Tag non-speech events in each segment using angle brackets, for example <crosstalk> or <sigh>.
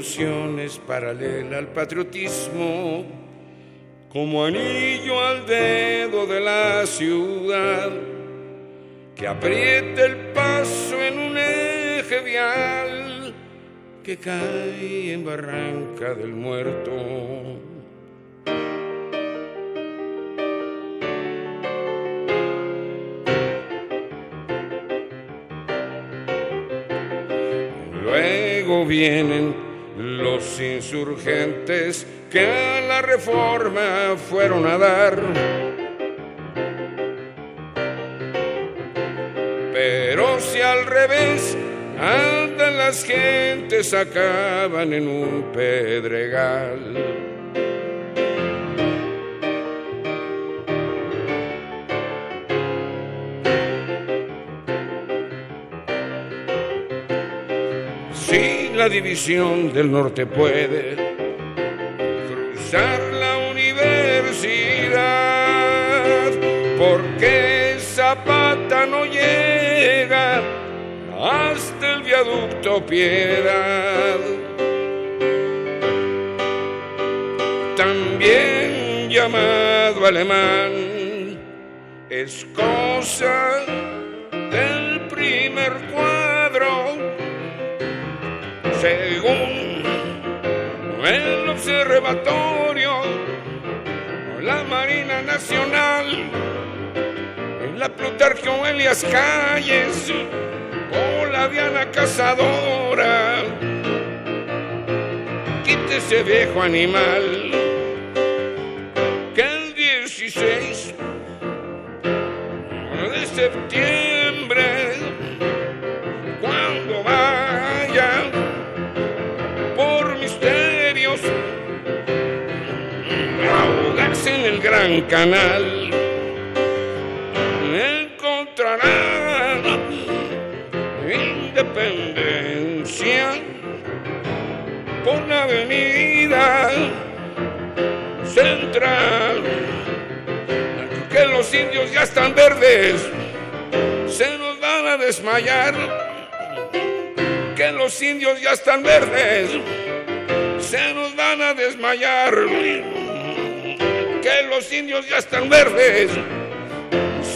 Revolución paralela al patriotismo, como anillo al dedo de la ciudad, que aprieta el paso en un eje vial que cae en Barranca del Muerto. vienen los insurgentes que a la reforma fueron a dar. Pero si al revés andan las gentes, acaban en un pedregal. La división del norte puede cruzar la universidad, porque Zapata no llega hasta el viaducto Piedad. También llamado alemán, es cosa del primer cuadro observatorio, la Marina Nacional, en la Plutarquio Elias Calles, o la Diana Cazadora, quítese viejo animal, que el 16 de septiembre, gran canal, encontrará independencia por la avenida central, que los indios ya están verdes, se nos van a desmayar, que los indios ya están verdes se nos van a desmayar. Que los indios ya están verdes,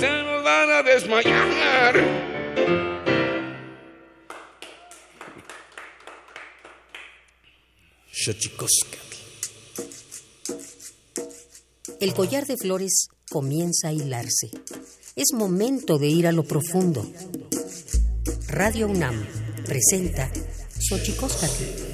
se nos van a desmayar. El collar de flores comienza a hilarse. Es momento de ir a lo profundo. Radio UNAM presenta Xochicóscatl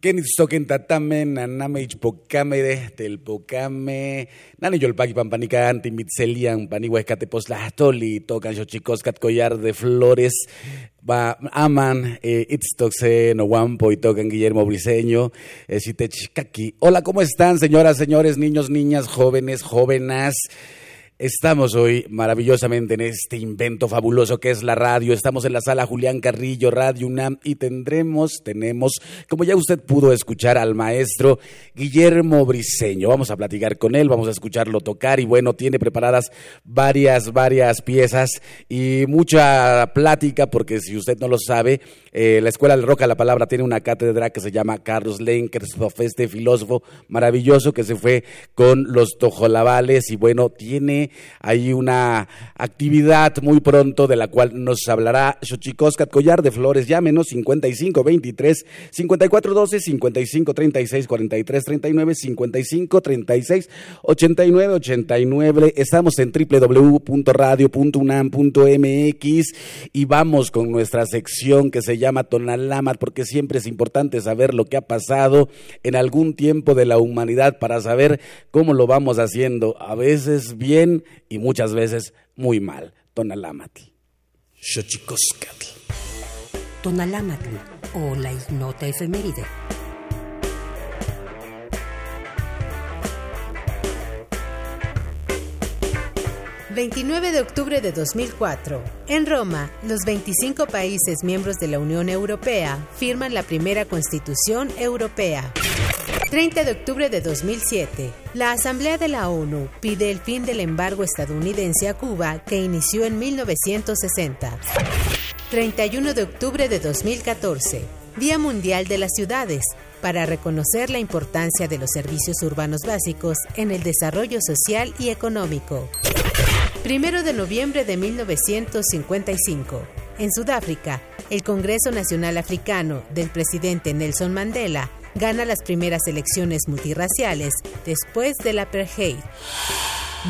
Kenitzoken tatame, naname ichpocame de telpocame, nani yolpaki pampanica anti mitzelian, panihuescatepozlahtoli, tocan xochicoscat collar de flores, va, aman, eh, itztoxe, nohuampo y tocan Guillermo Briseño, eh, Hola, ¿cómo están, señoras, señores, niños, niñas, jóvenes, jóvenes? Estamos hoy maravillosamente en este invento fabuloso que es la radio. Estamos en la sala Julián Carrillo, Radio UNAM, y tendremos, tenemos, como ya usted pudo escuchar, al maestro Guillermo Briseño. Vamos a platicar con él, vamos a escucharlo tocar y bueno, tiene preparadas varias, varias piezas y mucha plática, porque si usted no lo sabe, eh, la Escuela del Roca la Palabra tiene una cátedra que se llama Carlos Lenkershoff, este filósofo maravilloso que se fue con los tojolabales y bueno, tiene hay una actividad muy pronto de la cual nos hablará Xochicoscat Collar de Flores. Llámenos 55 23 54 12 55 36 43 39 55 36 89 89. Estamos en www.radio.unam.mx y vamos con nuestra sección que se llama Tonalamat porque siempre es importante saber lo que ha pasado en algún tiempo de la humanidad para saber cómo lo vamos haciendo, a veces bien y muchas veces muy mal. Tonalámatl. Xochicoscatl. Tonalámatl o la ignota efeméride. 29 de octubre de 2004. En Roma, los 25 países miembros de la Unión Europea firman la primera Constitución Europea. 30 de octubre de 2007. La Asamblea de la ONU pide el fin del embargo estadounidense a Cuba que inició en 1960. 31 de octubre de 2014. Día Mundial de las Ciudades, para reconocer la importancia de los servicios urbanos básicos en el desarrollo social y económico. Primero de noviembre de 1955. En Sudáfrica, el Congreso Nacional Africano del presidente Nelson Mandela gana las primeras elecciones multirraciales después del apartheid.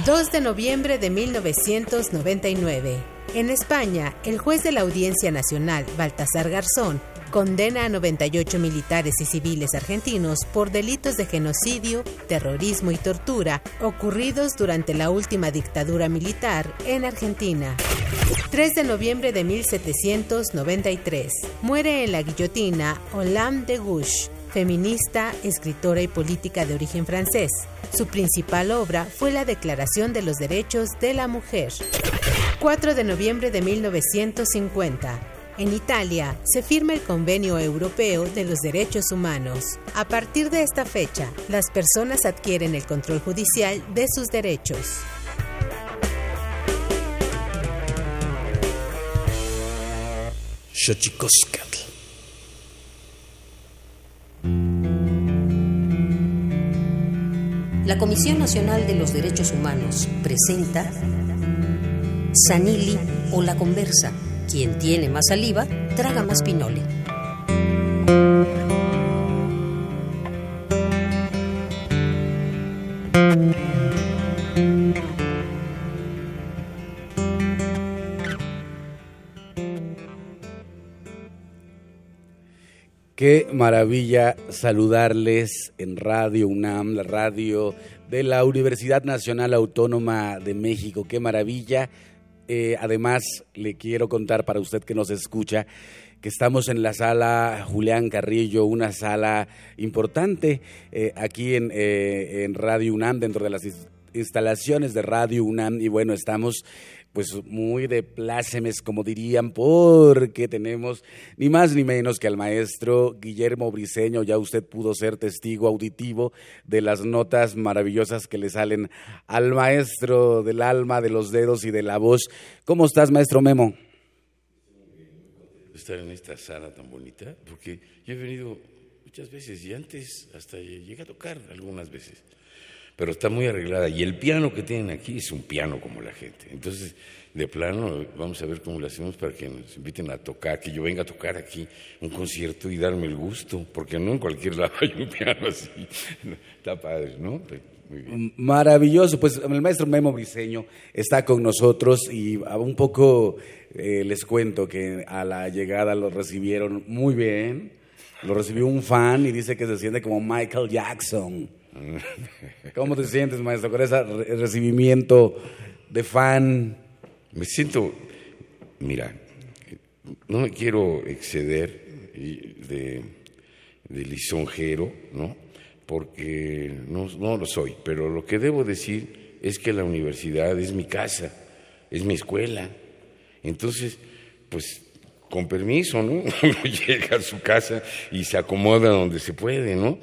2 de noviembre de 1999. En España, el juez de la Audiencia Nacional, Baltasar Garzón, condena a 98 militares y civiles argentinos por delitos de genocidio, terrorismo y tortura ocurridos durante la última dictadura militar en Argentina. 3 de noviembre de 1793. Muere en la guillotina Olympe de Gouges, feminista, escritora y política de origen francés. Su principal obra fue la Declaración de los Derechos de la Mujer. 4 de noviembre de 1950. En Italia se firma el Convenio Europeo de los Derechos Humanos. A partir de esta fecha, las personas adquieren el control judicial de sus derechos. La Comisión Nacional de los Derechos Humanos presenta Sanili o La Conversa quien tiene más saliva, traga más pinole. Qué maravilla saludarles en Radio UNAM, la radio de la Universidad Nacional Autónoma de México. Qué maravilla eh, además, le quiero contar para usted que nos escucha que estamos en la sala Julián Carrillo, una sala importante eh, aquí eh, en Radio UNAM, dentro de las instalaciones de Radio UNAM. Y bueno, estamos pues muy de plácemes, como dirían, porque tenemos ni más ni menos que al maestro Guillermo Briseño, ya usted pudo ser testigo auditivo de las notas maravillosas que le salen al maestro del alma, de los dedos y de la voz. ¿Cómo estás, maestro Memo? Estar en esta sala tan bonita, porque yo he venido muchas veces y antes hasta llegué a tocar algunas veces pero está muy arreglada. Y el piano que tienen aquí es un piano como la gente. Entonces, de plano, vamos a ver cómo lo hacemos para que nos inviten a tocar, que yo venga a tocar aquí un concierto y darme el gusto, porque no en cualquier <laughs> lado hay un piano así. Está padre, ¿no? Maravilloso, pues el maestro Memo Briseño está con nosotros y un poco eh, les cuento que a la llegada lo recibieron muy bien, lo recibió un fan y dice que se siente como Michael Jackson. <laughs> ¿Cómo te sientes, maestro, con ese recibimiento de fan? Me siento, mira, no me quiero exceder de, lisonjero, ¿no? Porque no, no lo soy, pero lo que debo decir es que la universidad es mi casa, es mi escuela. Entonces, pues con permiso, ¿no? <laughs> Uno llega a su casa y se acomoda donde se puede, ¿no?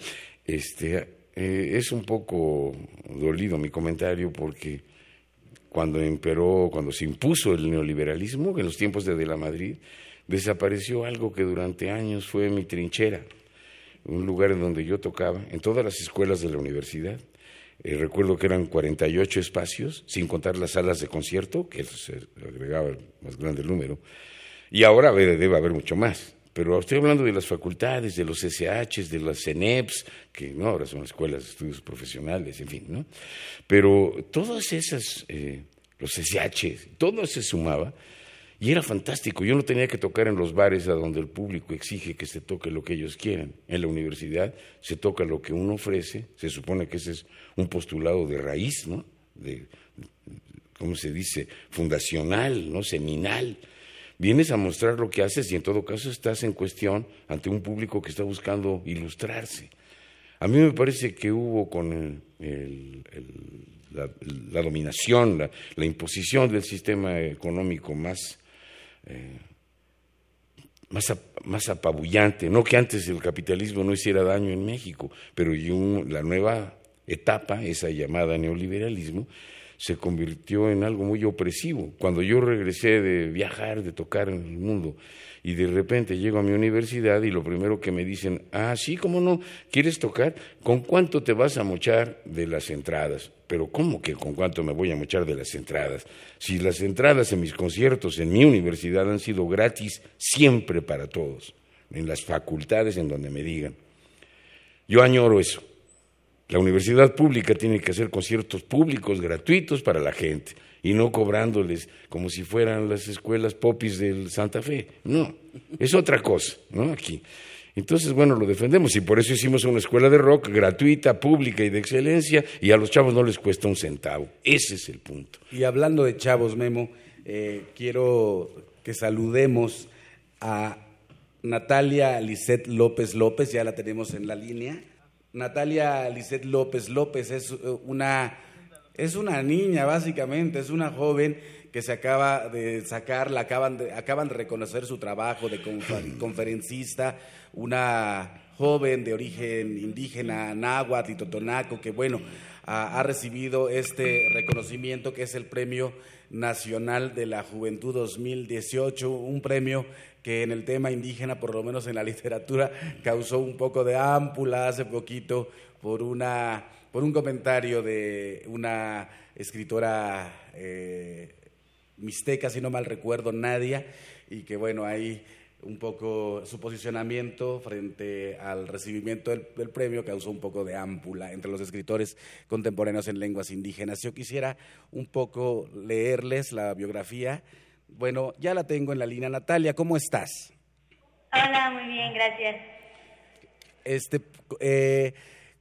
Este, eh, es un poco dolido mi comentario porque cuando imperó, cuando se impuso el neoliberalismo en los tiempos de De la Madrid, desapareció algo que durante años fue mi trinchera, un lugar en donde yo tocaba, en todas las escuelas de la universidad. eh, recuerdo que eran 48 espacios, sin contar las salas de concierto, que se agregaba el más grande número, y ahora debe haber mucho más. Pero estoy hablando de las facultades, de los SHs, de las CENEPs, que no ahora son escuelas de estudios profesionales, en fin, ¿no? Pero todas esas, eh, los SHs, todo se sumaba y era fantástico. Yo no tenía que tocar en los bares a donde el público exige que se toque lo que ellos quieren. En la universidad se toca lo que uno ofrece, se supone que ese es un postulado de raíz, ¿no? De, ¿cómo se dice? Fundacional, ¿no? Seminal vienes a mostrar lo que haces y en todo caso estás en cuestión ante un público que está buscando ilustrarse. A mí me parece que hubo con la, dominación, la, imposición del sistema económico más, eh, más, apabullante, no que antes el capitalismo no hiciera daño en México, pero la nueva etapa, esa llamada neoliberalismo, se convirtió en algo muy opresivo. Cuando yo regresé de viajar, de tocar en el mundo, y de repente llego a mi universidad y lo primero que me dicen, ah, sí, ¿cómo no? ¿Quieres tocar? ¿Con cuánto te vas a mochar de las entradas? Pero ¿cómo que con cuánto me voy a mochar de las entradas? Si las entradas en mis conciertos en mi universidad han sido gratis siempre para todos, en las facultades en donde me digan. Yo añoro eso. La universidad pública tiene que hacer conciertos públicos gratuitos para la gente y no cobrándoles como si fueran las escuelas popis del Santa Fe. No, es otra cosa, ¿no? Aquí. Entonces, bueno, lo defendemos y por eso hicimos una escuela de rock gratuita, pública y de excelencia y a los chavos no les cuesta un centavo. Ese es el punto. Y hablando de chavos, Memo, eh, quiero que saludemos a Natalia Lisette López López, ya la tenemos en la línea. Natalia Lisset López López es eh, una, es una niña, básicamente, es una joven que se acaba de sacar, la acaban de, acaban de reconocer su trabajo de conferencista, una joven de origen indígena, náhuatl y totonaco, que bueno, ha, recibido este reconocimiento que es el Premio Nacional de la Juventud 2018, un premio que en el tema indígena, por lo menos en la literatura, causó un poco de ámpula hace poquito por, una, por un comentario de una escritora eh, mixteca, si no mal recuerdo, Nadia, y que bueno, ahí un poco su posicionamiento frente al recibimiento del, del, premio causó un poco de ámpula entre los escritores contemporáneos en lenguas indígenas. Yo quisiera un poco leerles la biografía bueno, ya la tengo en la línea. Natalia, ¿cómo estás? Hola, muy bien, gracias. Este, eh,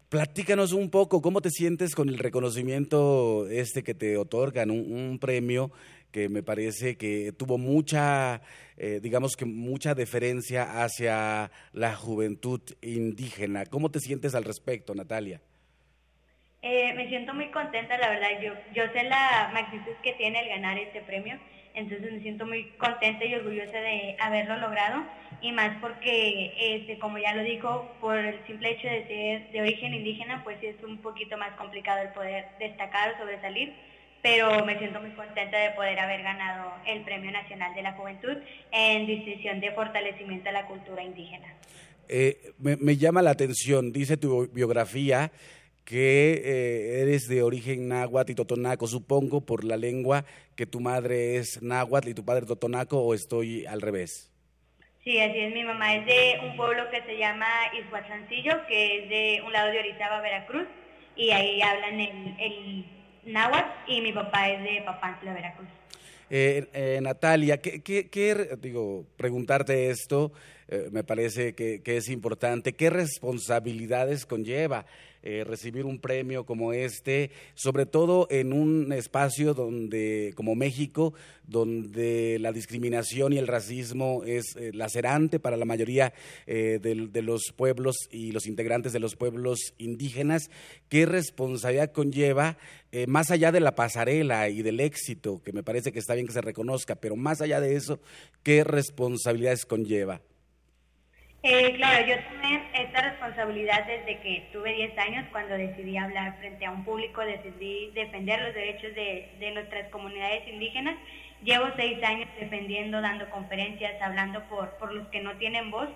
platícanos un poco, ¿cómo te sientes con el reconocimiento este que te otorgan, un, premio que me parece que tuvo mucha, eh, digamos que mucha deferencia hacia la juventud indígena? ¿Cómo te sientes al respecto, Natalia? Eh, me siento muy contenta, la verdad. Yo, yo sé la magnitud que tiene el ganar este premio entonces me siento muy contenta y orgullosa de haberlo logrado y más porque, este, como ya lo dijo, por el simple hecho de ser de origen indígena, pues es un poquito más complicado el poder destacar o sobresalir, pero me siento muy contenta de poder haber ganado el Premio Nacional de la Juventud en distinción de fortalecimiento a la cultura indígena. Eh, me llama la atención, dice tu biografía, que eh, eres de origen náhuatl y totonaco, supongo por la lengua que tu madre es náhuatl y tu padre totonaco, o estoy al revés. Sí, así es. Mi mamá es de un pueblo que se llama Izhuatlancillo, que es de un lado de Orizaba, Veracruz, y ahí hablan el, el náhuatl, y mi papá es de Papantla, Veracruz. Eh, eh, Natalia, ¿qué, qué, digo, preguntarte esto me parece que, que, es importante. ¿Qué responsabilidades conlleva eh, recibir un premio como este, sobre todo en un espacio donde, como México, donde la discriminación y el racismo es eh, lacerante para la mayoría eh, de, los pueblos y los integrantes de los pueblos indígenas, ¿qué responsabilidad conlleva, más allá de la pasarela y del éxito, que me parece que está bien que se reconozca, pero más allá de eso, qué responsabilidades conlleva? Eh, claro, yo tomé esta responsabilidad desde que tuve 10 años, cuando decidí hablar frente a un público, decidí defender los derechos de, de nuestras comunidades indígenas. Llevo seis años defendiendo, dando conferencias, hablando por, por los que no tienen voz,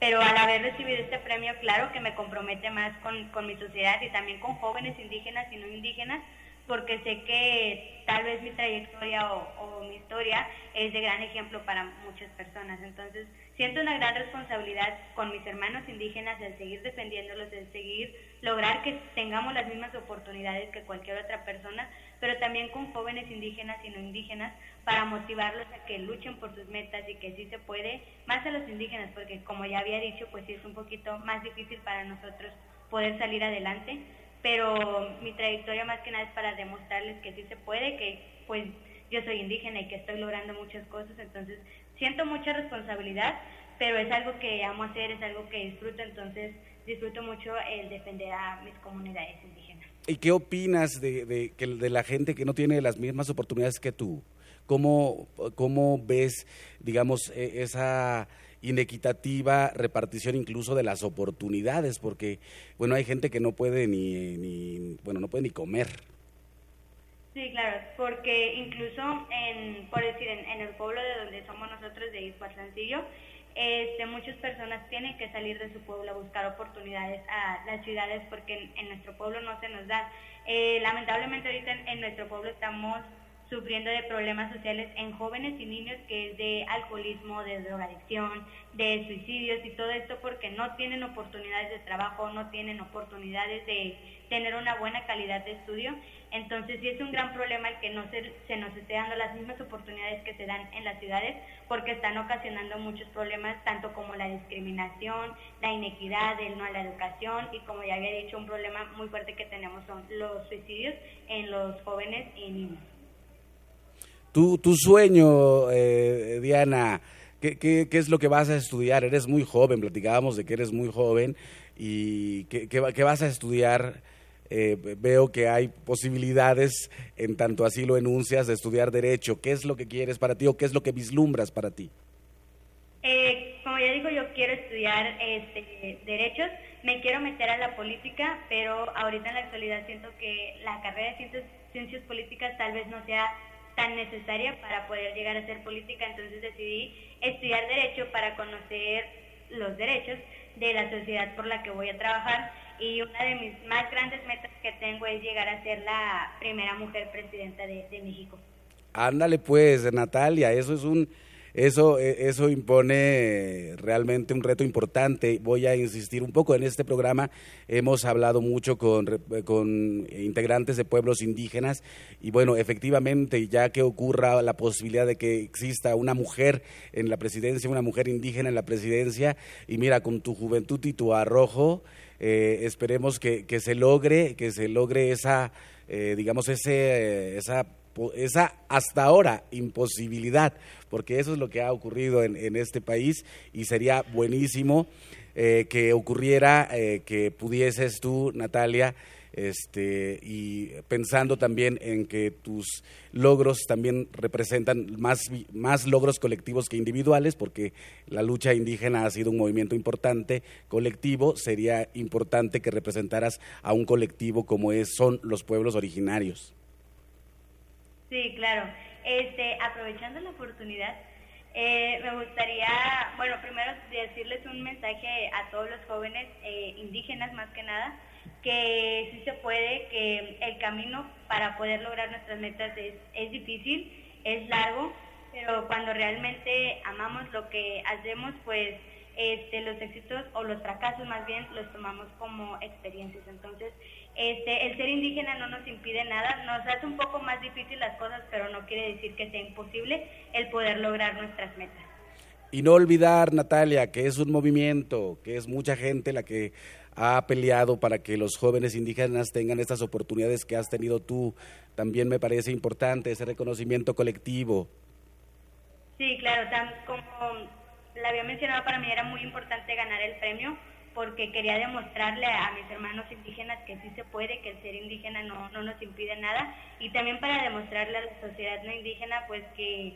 pero al haber recibido este premio, claro que me compromete más con, con mi sociedad y también con jóvenes indígenas y no indígenas, porque sé que tal vez mi trayectoria o, mi historia es de gran ejemplo para muchas personas. Entonces, siento una gran responsabilidad con mis hermanos indígenas de seguir defendiéndolos, de seguir lograr que tengamos las mismas oportunidades que cualquier otra persona, pero también con jóvenes indígenas y no indígenas para motivarlos a que luchen por sus metas y que sí se puede, más a los indígenas, porque como ya había dicho, pues sí es un poquito más difícil para nosotros poder salir adelante, pero mi trayectoria más que nada es para demostrarles que sí se puede, que pues yo soy indígena y que estoy logrando muchas cosas, entonces siento mucha responsabilidad, pero es algo que amo hacer, es algo que disfruto, entonces disfruto mucho el defender a mis comunidades indígenas. ¿Y qué opinas de, de, de la gente que no tiene las mismas oportunidades que tú? ¿Cómo, cómo ves, digamos, e, esa inequitativa repartición incluso de las oportunidades, porque bueno, hay gente que no puede ni, ni bueno, no puede ni comer. Sí, claro, porque incluso en, por decir, en, el pueblo de donde somos nosotros, de Iscuatlancillo, este, muchas personas tienen que salir de su pueblo a buscar oportunidades a las ciudades porque en, nuestro pueblo no se nos da. Eh, lamentablemente ahorita en nuestro pueblo estamos sufriendo de problemas sociales en jóvenes y niños que es de alcoholismo, de drogadicción, de suicidios y todo esto porque no tienen oportunidades de trabajo, no tienen oportunidades de tener una buena calidad de estudio. Entonces sí es un gran problema el que no se, se nos esté dando las mismas oportunidades que se dan en las ciudades porque están ocasionando muchos problemas tanto como la discriminación, la inequidad, el no a la educación y como ya había dicho un problema muy fuerte que tenemos son los suicidios en los jóvenes y niños. Tu, tu sueño, eh, Diana, ¿qué, ¿qué, qué, es lo que vas a estudiar? Eres muy joven, platicábamos de que eres muy joven y ¿qué, qué vas a estudiar? Eh, veo que hay posibilidades, en tanto así lo enuncias, de estudiar derecho. ¿Qué es lo que quieres para ti o qué es lo que vislumbras para ti? Eh, como ya digo, yo quiero estudiar este, derechos, me quiero meter a la política, pero ahorita en la actualidad siento que la carrera de ciencias, ciencias políticas tal vez no sea tan necesaria para poder llegar a ser política, entonces decidí estudiar derecho para conocer los derechos de la sociedad por la que voy a trabajar y una de mis más grandes metas que tengo es llegar a ser la primera mujer presidenta de, México. Ándale pues, Natalia, eso es un eso, e, eso impone realmente un reto importante. Voy a insistir un poco en este programa. Hemos hablado mucho con, con integrantes de pueblos indígenas y bueno, efectivamente, ya que ocurra la posibilidad de que exista una mujer en la presidencia, una mujer indígena en la presidencia, y mira, con tu juventud y tu arrojo, eh, esperemos que, que, se logre, que se logre esa, eh, digamos, ese, esa esa hasta ahora imposibilidad, porque eso es lo que ha ocurrido en, en este país y sería buenísimo eh, que ocurriera, eh, que pudieses tú, Natalia, este, y pensando también en que tus logros también representan más, más logros colectivos que individuales, porque la lucha indígena ha sido un movimiento importante, colectivo, sería importante que representaras a un colectivo como es, son los pueblos originarios. Sí, claro. Este, aprovechando la oportunidad, eh, me gustaría, bueno, primero decirles un mensaje a todos los jóvenes eh, indígenas más que nada, que sí se puede, que el camino para poder lograr nuestras metas es, es difícil, es largo, pero cuando realmente amamos lo que hacemos, pues este, los éxitos o los fracasos más bien los tomamos como experiencias. Entonces, este, el ser indígena no nos impide nada, nos hace un poco más difícil las cosas, pero no quiere decir que sea imposible el poder lograr nuestras metas. Y no olvidar, Natalia, que es un movimiento, que es mucha gente la que ha peleado para que los jóvenes indígenas tengan estas oportunidades que has tenido tú. También me parece importante ese reconocimiento colectivo. Sí, claro, tan como la había mencionado, para mí era muy importante ganar el premio porque quería demostrarle a mis hermanos indígenas que sí se puede, que el ser indígena no, no nos impide nada y también para demostrarle a la sociedad no indígena pues que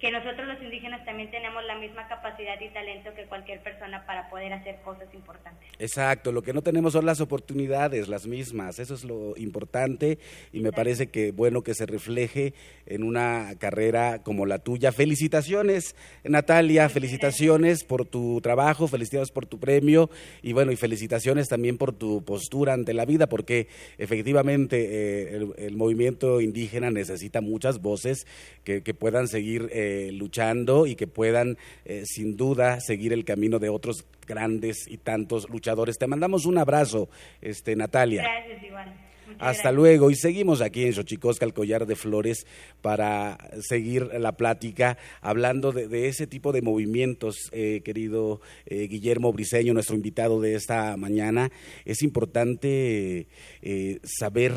que nosotros los indígenas también tenemos la misma capacidad y talento que cualquier persona para poder hacer cosas importantes. Exacto, lo que no tenemos son las oportunidades, las mismas, eso es lo importante y me parece que bueno que se refleje en una carrera como la tuya. Felicitaciones, Natalia, felicitaciones por tu trabajo, felicidades por tu premio y bueno, y felicitaciones también por tu postura ante la vida, porque efectivamente eh, el, movimiento indígena necesita muchas voces que, puedan seguir. Eh, eh, luchando y que puedan, eh, sin duda, seguir el camino de otros grandes y tantos luchadores. Te mandamos un abrazo, este, Natalia. Gracias, Iván. Hasta luego y seguimos aquí en Xochicosca, el collar de flores, para seguir la plática hablando de, ese tipo de movimientos, eh, querido Guillermo Briseño, nuestro invitado de esta mañana. Es importante saber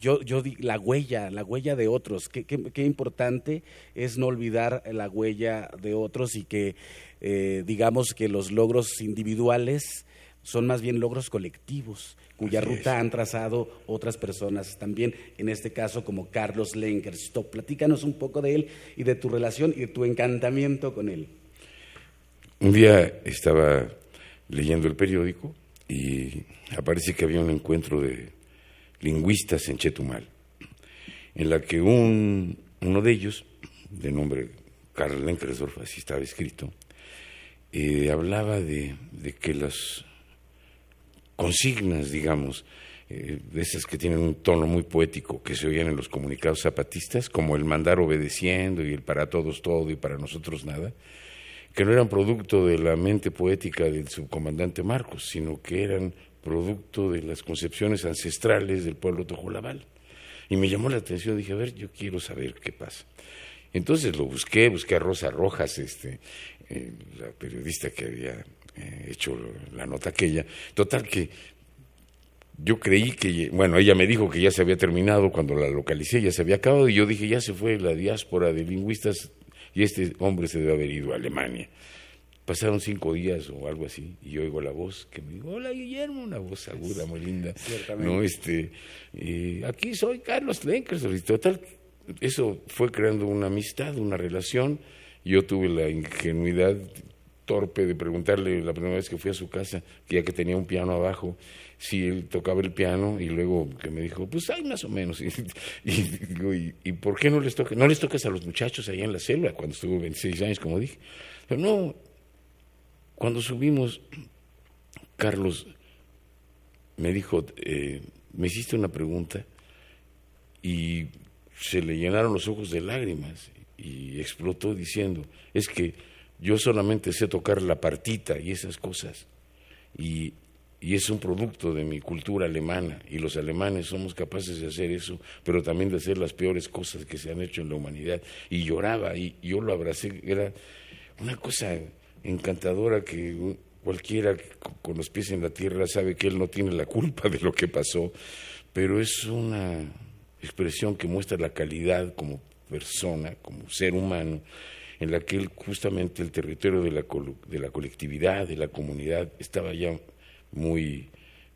yo, yo di, la huella, la huella de otros, qué, qué, importante es no olvidar la huella de otros y que eh, digamos que los logros individuales son más bien logros colectivos, cuya ruta han trazado otras personas también, en este caso como Carlos Lenkerstop. Platícanos un poco de él y de tu relación y de tu encantamiento con él. Un día estaba leyendo el periódico y aparece que había un encuentro de lingüistas en Chetumal, en la que un, uno de ellos, de nombre Karl Lenkersdorf, así estaba escrito, eh, hablaba de, que las consignas, digamos, eh, de esas que tienen un tono muy poético que se oían en los comunicados zapatistas, como el mandar obedeciendo y el para todos todo y para nosotros nada, que no eran producto de la mente poética del subcomandante Marcos, sino que eran producto de las concepciones ancestrales del pueblo tojolabal. Y me llamó la atención, dije, a ver, yo quiero saber qué pasa. Entonces lo busqué, busqué a Rosa Rojas, este, eh, la periodista que había eh, hecho la nota aquella. Total que yo creí que, bueno, ella me dijo que ya se había terminado cuando la localicé, ya se había acabado, y yo dije, ya se fue la diáspora de lingüistas y este hombre se debe haber ido a Alemania. Pasaron cinco días o algo así y yo oigo la voz que me dijo, hola Guillermo, una voz aguda, muy linda. No, este, aquí soy Carlos Lenkers, total, eso fue creando una amistad, una relación. Yo tuve la ingenuidad torpe de preguntarle la primera vez que fui a su casa, que ya que tenía un piano abajo, si él tocaba el piano y luego que me dijo, pues hay más o menos. <laughs> Y, digo, ¿y, por qué no les toca? ¿No les tocas a los muchachos allá en la selva cuando estuvo 26 años, como dije? Pero no, cuando subimos, Carlos me dijo, eh, me hiciste una pregunta y se le llenaron los ojos de lágrimas y explotó diciendo, es que yo solamente sé tocar la partita y esas cosas. Y, y, es un producto de mi cultura alemana y los alemanes somos capaces de hacer eso, pero también de hacer las peores cosas que se han hecho en la humanidad. Y lloraba y yo lo abracé, era una cosa encantadora que cualquiera con los pies en la tierra sabe que él no tiene la culpa de lo que pasó, pero es una expresión que muestra la calidad como persona, como ser humano, en la que él justamente el territorio de la, de la colectividad, de la comunidad, estaba ya muy,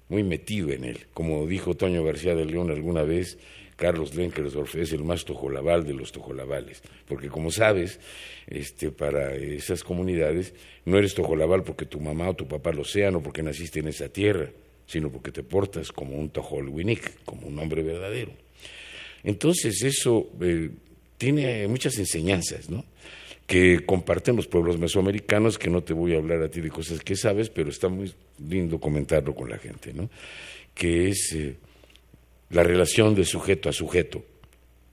muy metido en él. Como dijo Toño García de León alguna vez, Carlos Lenkersdorf es el más tojolabal de los tojolabales, porque como sabes, este, para esas comunidades no eres tojolabal porque tu mamá o tu papá lo sean o porque naciste en esa tierra, sino porque te portas como un tojolwinik, como un hombre verdadero. Entonces eso eh, tiene muchas enseñanzas, ¿no? que comparten los pueblos mesoamericanos, que no te voy a hablar a ti de cosas que sabes, pero está muy lindo comentarlo con la gente, ¿no? que es eh, la relación de sujeto a sujeto,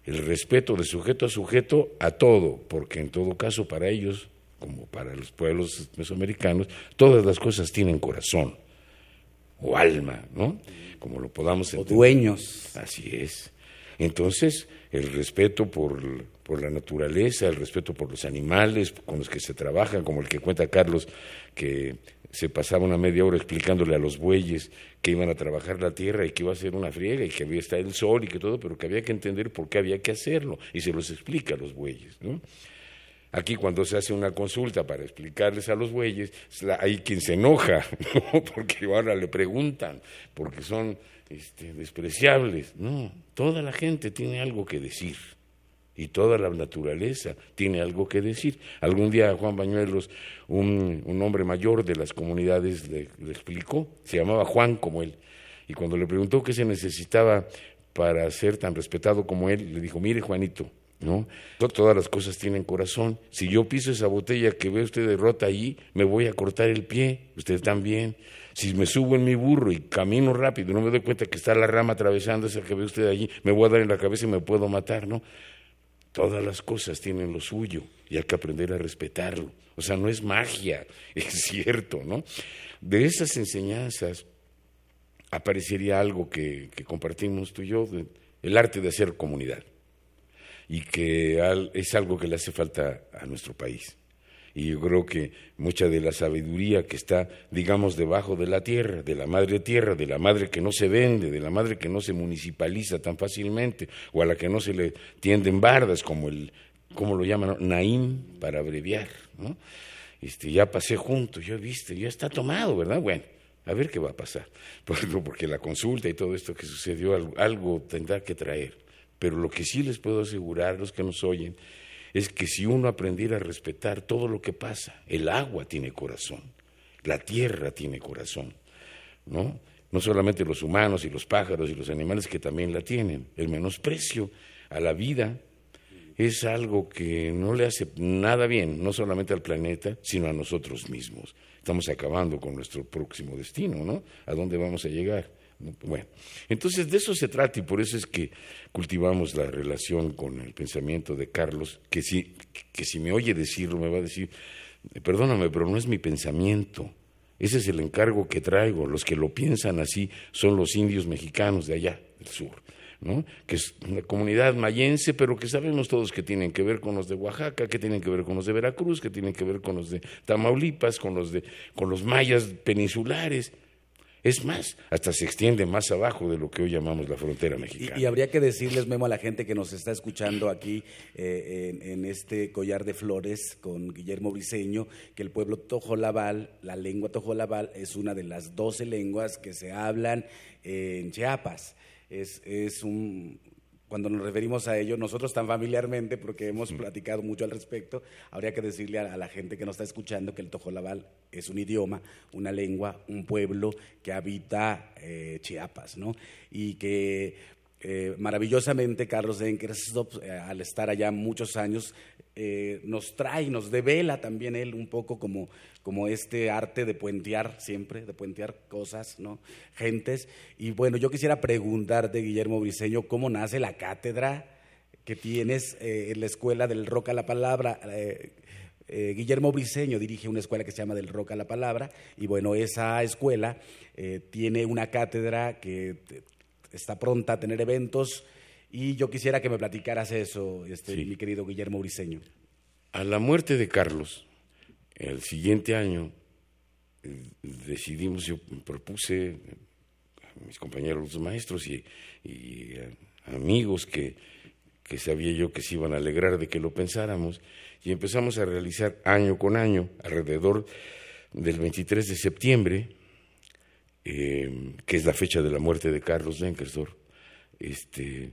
el respeto de sujeto a sujeto a todo, porque en todo caso para ellos, como para los pueblos mesoamericanos, todas las cosas tienen corazón o alma, ¿no? Como lo podamos entender. O dueños. Así es. Entonces, el respeto por, por, la naturaleza, el respeto por los animales con los que se trabaja, como el que cuenta Carlos, que se pasaba una media hora explicándole a los bueyes que iban a trabajar la tierra y que iba a ser una friega y que había estar el sol y que todo, pero que había que entender por qué había que hacerlo y se los explica a los bueyes. ¿no? Aquí cuando se hace una consulta para explicarles a los bueyes, hay quien se enoja, <laughs> ¿no? porque ahora le preguntan, porque son este, despreciables. No, toda la gente tiene algo que decir y toda la naturaleza tiene algo que decir. Algún día Juan Bañuelos, un, hombre mayor de las comunidades, le, explicó, se llamaba Juan como él, y cuando le preguntó qué se necesitaba para ser tan respetado como él, le dijo, mire Juanito, ¿no? Todas las cosas tienen corazón. Si yo piso esa botella que ve usted de rota allí, me voy a cortar el pie, usted también. Si me subo en mi burro y camino rápido no me doy cuenta que está la rama atravesando esa que ve usted allí, me voy a dar en la cabeza y me puedo matar, ¿no? Todas las cosas tienen lo suyo y hay que aprender a respetarlo. O sea, no es magia, <laughs> es cierto, ¿no? De esas enseñanzas aparecería algo que, compartimos tú y yo, el arte de hacer comunidad, y que es algo que le hace falta a nuestro país. Y yo creo que mucha de la sabiduría que está, digamos, debajo de la tierra, de la madre tierra, de la madre que no se vende, de la madre que no se municipaliza tan fácilmente, o a la que no se le tienden bardas, como el, ¿cómo lo llaman? Naim, para abreviar, ¿no? Este, ya pasé junto, ya viste, ya está tomado, ¿verdad? Bueno, a ver qué va a pasar. <laughs> Porque la consulta y todo esto que sucedió, algo tendrá que traer. Pero lo que sí les puedo asegurar, los que nos oyen, es que si uno aprendiera a respetar todo lo que pasa, el agua tiene corazón, la tierra tiene corazón, ¿no? No solamente los humanos y los pájaros y los animales que también la tienen. El menosprecio a la vida es algo que no le hace nada bien, no solamente al planeta, sino a nosotros mismos. Estamos acabando con nuestro próximo destino, ¿no? ¿A dónde vamos a llegar? Bueno, entonces de eso se trata y por eso es que cultivamos la relación con el pensamiento de Carlos, que si, que si me oye decirlo me va a decir, perdóname, pero no es mi pensamiento, ese es el encargo que traigo, los que lo piensan así son los indios mexicanos de allá, del sur. ¿no? que es una comunidad mayense, pero que sabemos todos que tienen que ver con los de Oaxaca, que tienen que ver con los de Veracruz, que tienen que ver con los de Tamaulipas, con los, de, con los mayas peninsulares. Es más, hasta se extiende más abajo de lo que hoy llamamos la frontera mexicana. Y, habría que decirles, Memo, a la gente que nos está escuchando aquí eh, en, este collar de flores con Guillermo Briceño, que el pueblo tojolabal, la lengua tojolabal, es una de las doce lenguas que se hablan en Chiapas. Es, es un, cuando nos referimos a ello, nosotros tan familiarmente, porque hemos platicado mucho al respecto, habría que decirle a, la gente que nos está escuchando que el tojolabal es un idioma, una lengua, un pueblo que habita eh, Chiapas, ¿no? Y que eh, maravillosamente Carlos Enkersdorf, eh, al estar allá muchos años, eh, nos trae, nos devela también él un poco como, como este arte de puentear siempre, de puentear cosas, ¿no? Gentes. Y bueno, yo quisiera preguntarte, Guillermo Briseño, ¿cómo nace la cátedra que tienes eh, en la escuela del Roca la Palabra? Eh, Guillermo Briseño dirige una escuela que se llama Del Roca la Palabra y bueno, esa escuela tiene una cátedra que está pronta a tener eventos y yo quisiera que me platicaras eso, este, mi querido Guillermo Briseño. A la muerte de Carlos, el siguiente año, eh, decidimos, yo propuse a mis compañeros los maestros y, amigos que, que sabía yo que se iban a alegrar de que lo pensáramos, y empezamos a realizar año con año, alrededor del 23 de septiembre, eh, que es la fecha de la muerte de Carlos Lenkersdorf, este,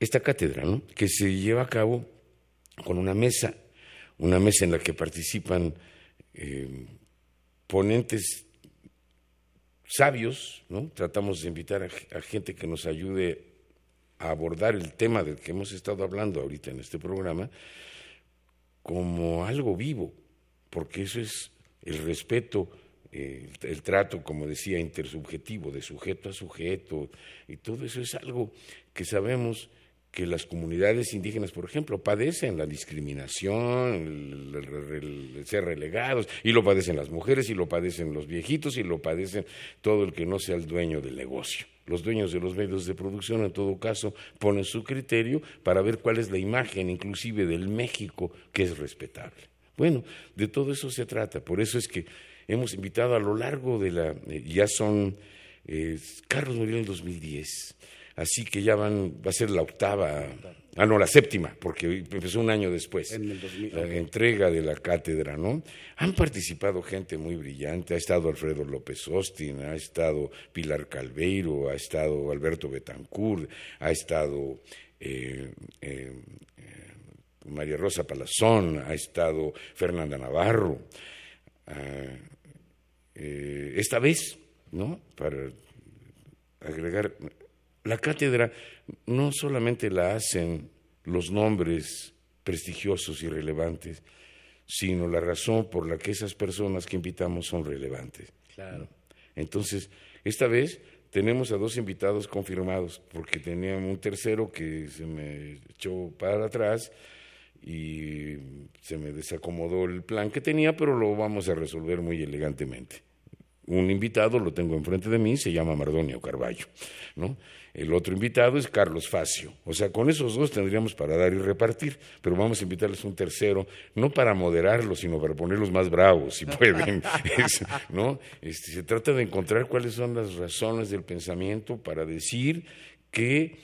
esta cátedra, ¿no? que se lleva a cabo con una mesa, una mesa en la que participan eh, ponentes sabios, ¿no? tratamos de invitar a, gente que nos ayude a abordar el tema del que hemos estado hablando ahorita en este programa como algo vivo, porque eso es el respeto, eh, el trato, como decía, intersubjetivo, de sujeto a sujeto, y todo eso es algo que sabemos que las comunidades indígenas, por ejemplo, padecen la discriminación, el, ser relegados, y lo padecen las mujeres, y lo padecen los viejitos, y lo padecen todo el que no sea el dueño del negocio. Los dueños de los medios de producción, en todo caso, ponen su criterio para ver cuál es la imagen, inclusive del México, que es respetable. Bueno, de todo eso se trata. Por eso es que hemos invitado a lo largo de la... Eh, ya son... Eh, Carlos murió en el 2010 Así que ya van, va a ser la octava, ah, no, la séptima, porque empezó un año después. En el 2000, la entrega de la cátedra, ¿no? Han participado gente muy brillante, ha estado Alfredo López Austin, ha estado Pilar Calveiro, ha estado Alberto Betancourt, ha estado eh, eh, María Rosa Palazón, ha estado Fernanda Navarro. ah, eh, esta vez, ¿no? Para agregar, la cátedra no solamente la hacen los nombres prestigiosos y relevantes, sino la razón por la que esas personas que invitamos son relevantes. Claro. Entonces, esta vez tenemos a dos invitados confirmados, porque teníamos un tercero que se me echó para atrás y se me desacomodó el plan que tenía, pero lo vamos a resolver muy elegantemente. Un invitado lo tengo enfrente de mí, se llama Mardonio Carballo, ¿no? El otro invitado es Carlos Facio. O sea, con esos dos tendríamos para dar y repartir, pero vamos a invitarles un tercero, no para moderarlos, sino para ponerlos más bravos, si pueden. <laughs> ¿no? Este, se trata de encontrar cuáles son las razones del pensamiento para decir que,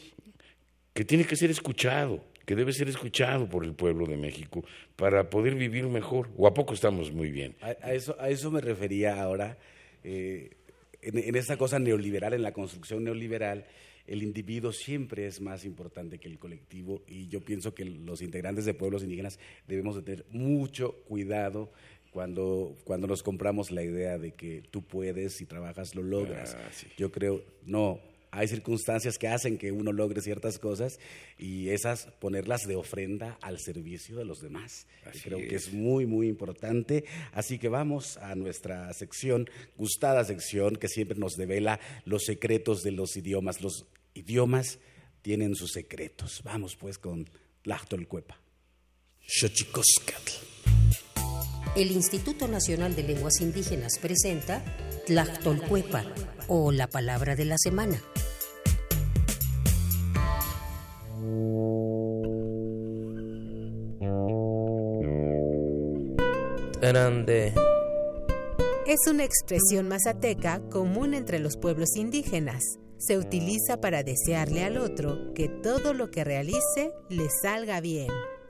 que tiene que ser escuchado, que debe ser escuchado por el pueblo de México para poder vivir mejor. ¿O a poco estamos muy bien? A eso me refería ahora. Eh, en, en esta cosa neoliberal, en la construcción neoliberal, el individuo siempre es más importante que el colectivo y yo pienso que los integrantes de pueblos indígenas debemos de tener mucho cuidado cuando, cuando nos compramos la idea de que tú puedes, si trabajas, lo logras. Ah, sí. Yo creo, no, hay circunstancias que hacen que uno logre ciertas cosas y esas ponerlas de ofrenda al servicio de los demás. Así creo que es. muy, muy importante. Así que vamos a nuestra sección, gustada sección, que siempre nos devela los secretos de los idiomas. Los idiomas tienen sus secretos. Vamos pues con Tlachtolcuepa. Xochicóscatl. El Instituto Nacional de Lenguas Indígenas presenta Tlactolcuepa o la palabra de la semana. grande. Es una expresión mazateca común entre los pueblos indígenas. Se utiliza para desearle al otro que todo lo que realice le salga bien.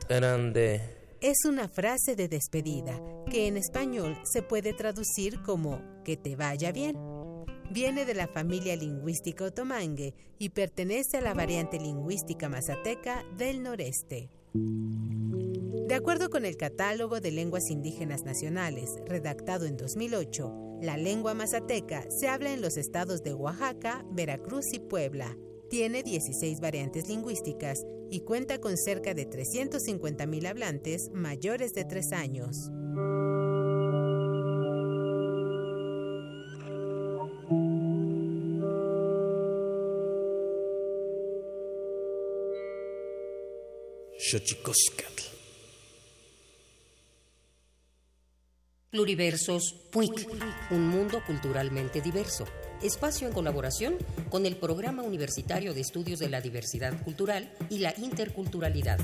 grande. Es una frase de despedida que en español se puede traducir como que te vaya bien. Viene de la familia lingüística otomangue y pertenece a la variante lingüística mazateca del noreste. De acuerdo con el Catálogo de Lenguas Indígenas Nacionales, redactado en 2008, la lengua mazateca se habla en los estados de Oaxaca, Veracruz y Puebla. Tiene 16 variantes lingüísticas y cuenta con cerca de 350.000 hablantes mayores de 3 años. Xochicóscatl. Pluriversos PUIC, un mundo culturalmente diverso. Espacio en colaboración con el Programa Universitario de Estudios de la Diversidad Cultural y la Interculturalidad.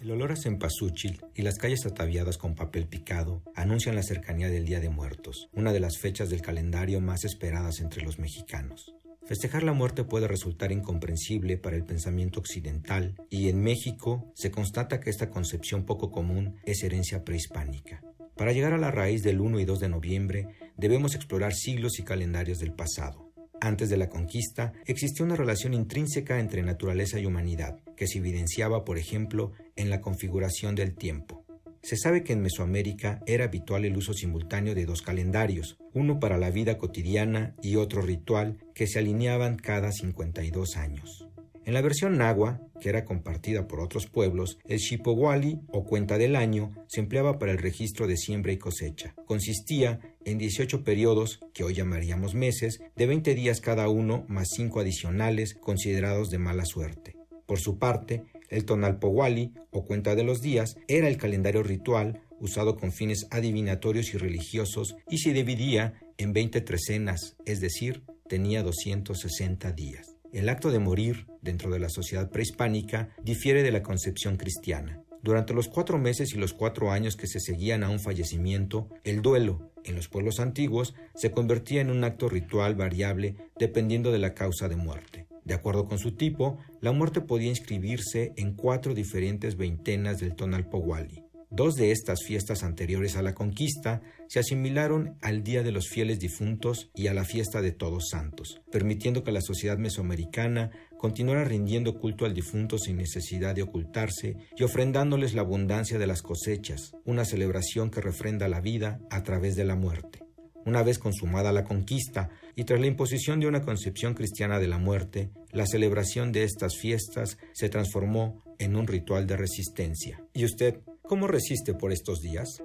El olor a cempasúchil y las calles ataviadas con papel picado anuncian la cercanía del Día de Muertos, una de las fechas del calendario más esperadas entre los mexicanos. Festejar la muerte puede resultar incomprensible para el pensamiento occidental y en México se constata que esta concepción poco común es herencia prehispánica. Para llegar a la raíz del 1 y 2 de noviembre debemos explorar siglos y calendarios del pasado. Antes de la conquista existía una relación intrínseca entre naturaleza y humanidad, que se evidenciaba, por ejemplo, en la configuración del tiempo. Se sabe que en Mesoamérica era habitual el uso simultáneo de dos calendarios, uno para la vida cotidiana y otro ritual, que se alineaban cada 52 años. En la versión nahua, que era compartida por otros pueblos, el Shipowali o cuenta del año se empleaba para el registro de siembra y cosecha. Consistía en 18 periodos, que hoy llamaríamos meses, de 20 días cada uno más 5 adicionales considerados de mala suerte. Por su parte, el Tonalpowali o cuenta de los días era el calendario ritual usado con fines adivinatorios y religiosos y se dividía en 20 trecenas, es decir, tenía 260 días. El acto de morir dentro de la sociedad prehispánica difiere de la concepción cristiana. Durante los cuatro meses y los cuatro años que se seguían a un fallecimiento, el duelo, en los pueblos antiguos, se convertía en un acto ritual variable dependiendo de la causa de muerte. De acuerdo con su tipo, la muerte podía inscribirse en cuatro diferentes veintenas del Tonalpowali. Dos de estas fiestas anteriores a la conquista se asimilaron al Día de los Fieles Difuntos y a la fiesta de Todos Santos, permitiendo que la sociedad mesoamericana continuara rindiendo culto al difunto sin necesidad de ocultarse y ofrendándoles la abundancia de las cosechas, una celebración que refrenda la vida a través de la muerte. Una vez consumada la conquista y tras la imposición de una concepción cristiana de la muerte, la celebración de estas fiestas se transformó en un ritual de resistencia. ¿Y usted cómo resiste por estos días?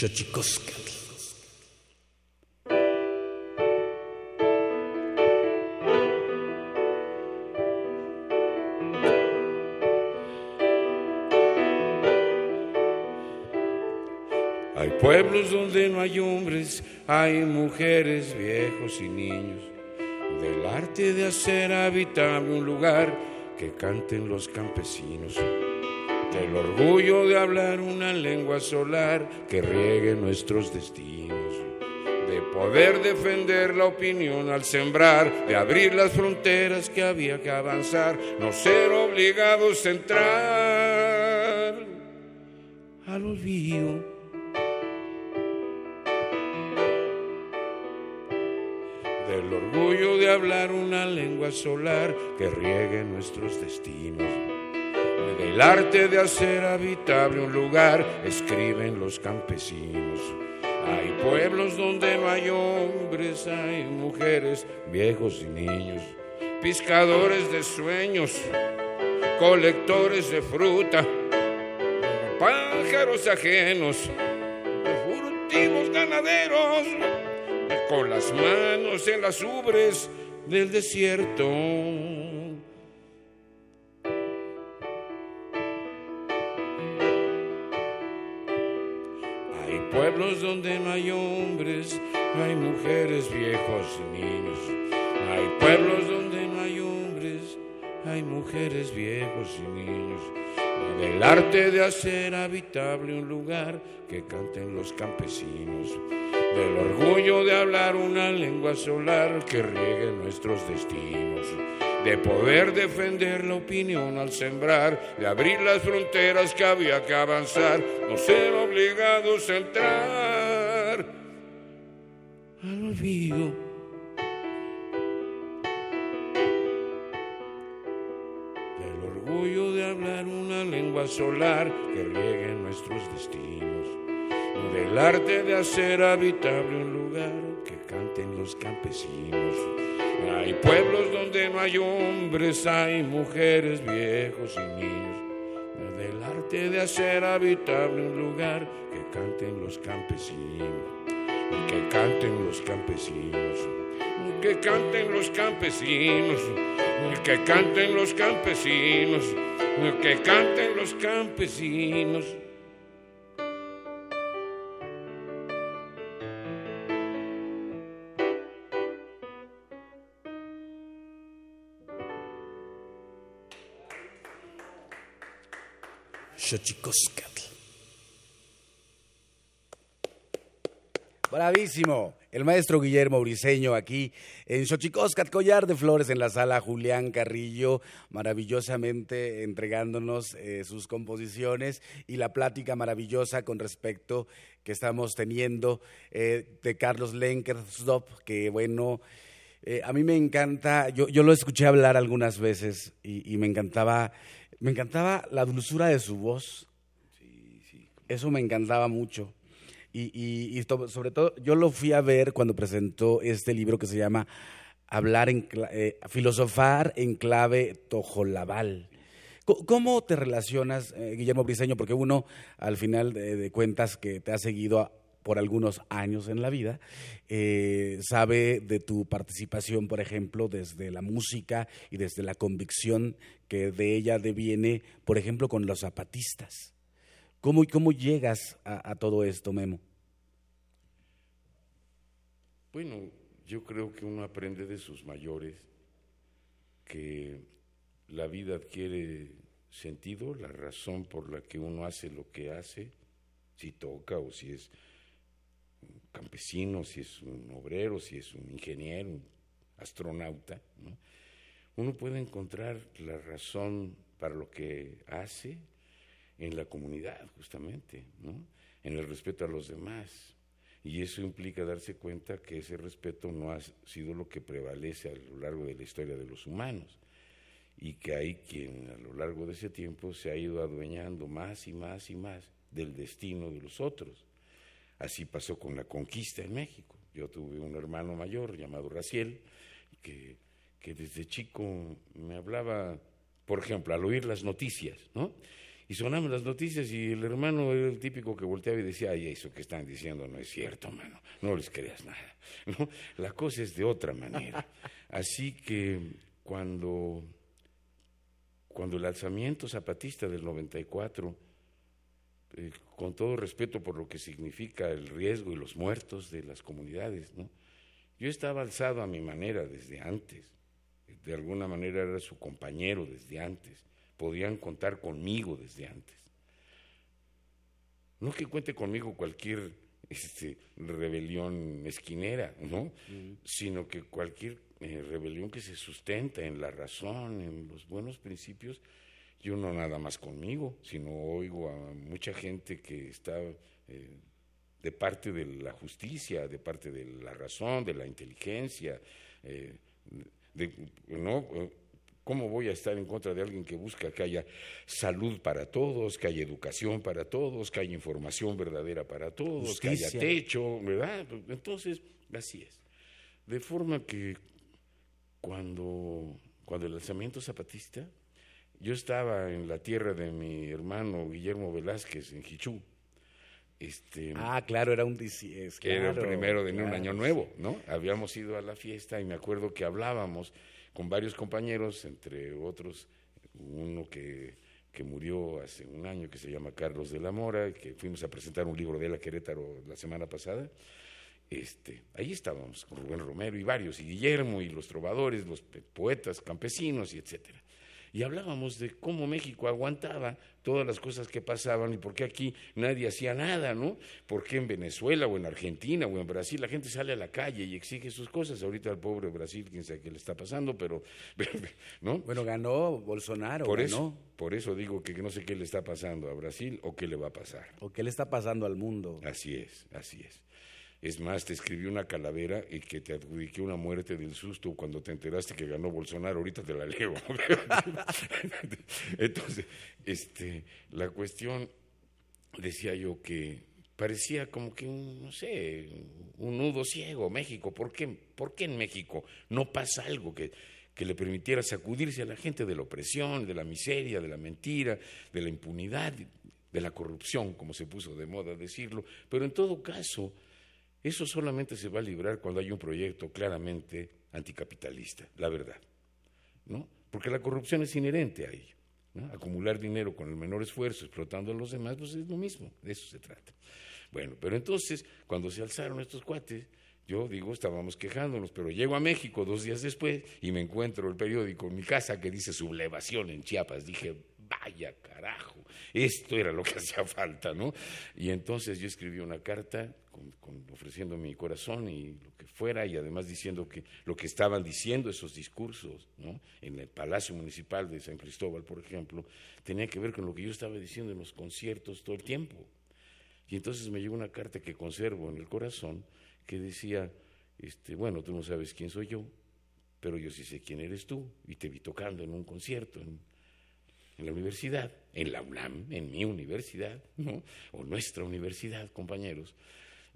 Hay pueblos donde no hay hombres, hay mujeres, viejos y niños. Del arte de hacer habitable un lugar que canten los campesinos del orgullo de hablar una lengua solar que riegue nuestros destinos, de poder defender la opinión al sembrar, de abrir las fronteras que había que avanzar, no ser obligados a entrar al olvido. Del orgullo de hablar una lengua solar que riegue nuestros destinos del arte de hacer habitable un lugar, escriben los campesinos. Hay pueblos donde no hay hombres, hay mujeres, viejos y niños, pescadores de sueños, colectores de fruta, pájaros ajenos, furtivos ganaderos, con las manos en las ubres del desierto. pueblos donde no hay hombres, hay mujeres, viejos y niños. Hay pueblos donde no hay hombres, hay mujeres, viejos y niños. Del arte de hacer habitable un lugar que canten los campesinos. Del orgullo de hablar una lengua solar que riegue nuestros destinos de poder defender la opinión al sembrar, de abrir las fronteras que había que avanzar, no ser obligados a entrar al olvido. Del orgullo de hablar una lengua solar que riegue nuestros destinos, del arte de hacer habitable un lugar que canten los campesinos. Hay pueblos donde no hay hombres, hay mujeres, viejos y niños. Del arte de hacer habitable un lugar que canten los campesinos, que canten los campesinos, que canten los campesinos, que canten los campesinos, que canten los campesinos. Bravísimo. El maestro Guillermo Briseño aquí en Xochicoscat, Collar de Flores en la sala Julián Carrillo, maravillosamente entregándonos eh, sus composiciones y la plática maravillosa con respecto que estamos teniendo eh, de Carlos Lenkersdorf, que bueno, eh, a mí me encanta, yo, lo escuché hablar algunas veces y me encantaba, me encantaba la dulzura de su voz. Eso me encantaba mucho. Y, y, sobre todo, yo lo fui a ver cuando presentó este libro que se llama Hablar en eh, Filosofar en clave tojolabal. ¿Cómo te relacionas, eh, Guillermo Briseño? Porque uno, al final de, cuentas, que te ha seguido por algunos años en la vida, eh, sabe de tu participación, por ejemplo, desde la música y desde la convicción que de ella deviene, por ejemplo, con los zapatistas ¿Cómo, cómo llegas a, a todo esto, Memo? Bueno, yo creo que uno aprende de sus mayores que la vida adquiere sentido, la razón por la que uno hace lo que hace, si toca o si es campesino, si es un obrero, si es un ingeniero, un astronauta, uno puede encontrar la razón para lo que hace en la comunidad, justamente, en el respeto a los demás. Y eso implica darse cuenta que ese respeto no ha sido lo que prevalece a lo largo de la historia de los humanos y que hay quien a lo largo de ese tiempo se ha ido adueñando más y más y más del destino de los otros. Así pasó con la conquista en México. Yo tuve un hermano mayor llamado Raciel, que, que desde chico me hablaba, por ejemplo, al oír las noticias, ¿no? Y sonaban las noticias y el hermano era el típico que volteaba y decía, ay, eso que están diciendo no es cierto, mano, no les creas nada. <laughs> ¿No? La cosa es de otra manera. Así que cuando cuando el alzamiento zapatista del 94, eh, con todo respeto por lo que significa el riesgo y los muertos de las comunidades, ¿no? yo estaba alzado a mi manera desde antes, de alguna manera era su compañero desde antes, podían contar conmigo desde antes. No que cuente conmigo cualquier <laughs> este, rebelión esquinera, ¿no? Sino que cualquier eh, rebelión que se sustenta en la razón, en los buenos principios, yo no nada más conmigo, sino oigo a mucha gente que está eh, de parte de la justicia, de parte de la razón, de la inteligencia, eh, ¿no? ¿Cómo voy a estar en contra de alguien que busca que haya salud para todos, que haya educación para todos, que haya información verdadera para todos, que haya techo, ¿verdad? Entonces, así es. De forma que cuando, cuando el lanzamiento zapatista, yo estaba en la tierra de mi hermano Guillermo Velázquez, en Jichú. Este, ah, claro, era un que era el primero de un año nuevo, ¿no? Habíamos ido a la fiesta y me acuerdo que hablábamos con varios compañeros, entre otros uno que, que murió hace un año que se llama Carlos de la Mora, que fuimos a presentar un libro de él a Querétaro la semana pasada, este, ahí estábamos con Rubén Romero y varios, y Guillermo y los trovadores, los poetas campesinos y etcétera. Y hablábamos de cómo México aguantaba todas las cosas que pasaban y por qué aquí nadie hacía nada, ¿no? ¿Por qué en Venezuela o en Argentina o en Brasil la gente sale a la calle y exige sus cosas? Ahorita al pobre Brasil, quién sabe qué le está pasando, pero, <laughs> ¿no? Bueno, ganó Bolsonaro, por ganó. Eso, por eso digo que no sé qué le está pasando a Brasil o qué le va a pasar. O qué le está pasando al mundo. Así es, así es. Es más, te escribí una calavera y que te adjudiqué una muerte del susto cuando te enteraste que ganó Bolsonaro. Ahorita te la leo. <laughs> Entonces, este, la cuestión, decía yo que parecía como que un, no sé, un nudo ciego, México. ¿Por qué, ¿Por qué en México no pasa algo que, que le permitiera sacudirse a la gente de la opresión, de la miseria, de la mentira, de la impunidad, de la corrupción, como se puso de moda decirlo? Pero en todo caso eso solamente se va a librar cuando hay un proyecto claramente anticapitalista, la verdad. ¿no? Porque la corrupción es inherente a ello. Acumular dinero con el menor esfuerzo, explotando a los demás, pues es lo mismo, de eso se trata. Bueno, pero entonces, cuando se alzaron estos cuates, yo digo, estábamos quejándonos, pero llego a México dos días después y me encuentro el periódico en mi casa que dice sublevación en Chiapas. Dije, vaya carajo, esto era lo que <laughs> hacía falta, ¿no? Y entonces yo escribí una carta ofreciendo mi corazón y lo que fuera, y además diciendo que lo que estaban diciendo esos discursos, ¿no? En el Palacio Municipal de San Cristóbal, por ejemplo, tenía que ver con lo que yo estaba diciendo en los conciertos todo el tiempo. Y entonces me llegó una carta que conservo en el corazón que decía, este, bueno, tú no sabes quién soy yo, pero yo sí sé quién eres tú, y te vi tocando en un concierto, en, en la universidad, en la UNAM, en mi universidad, ¿no? o nuestra universidad, compañeros.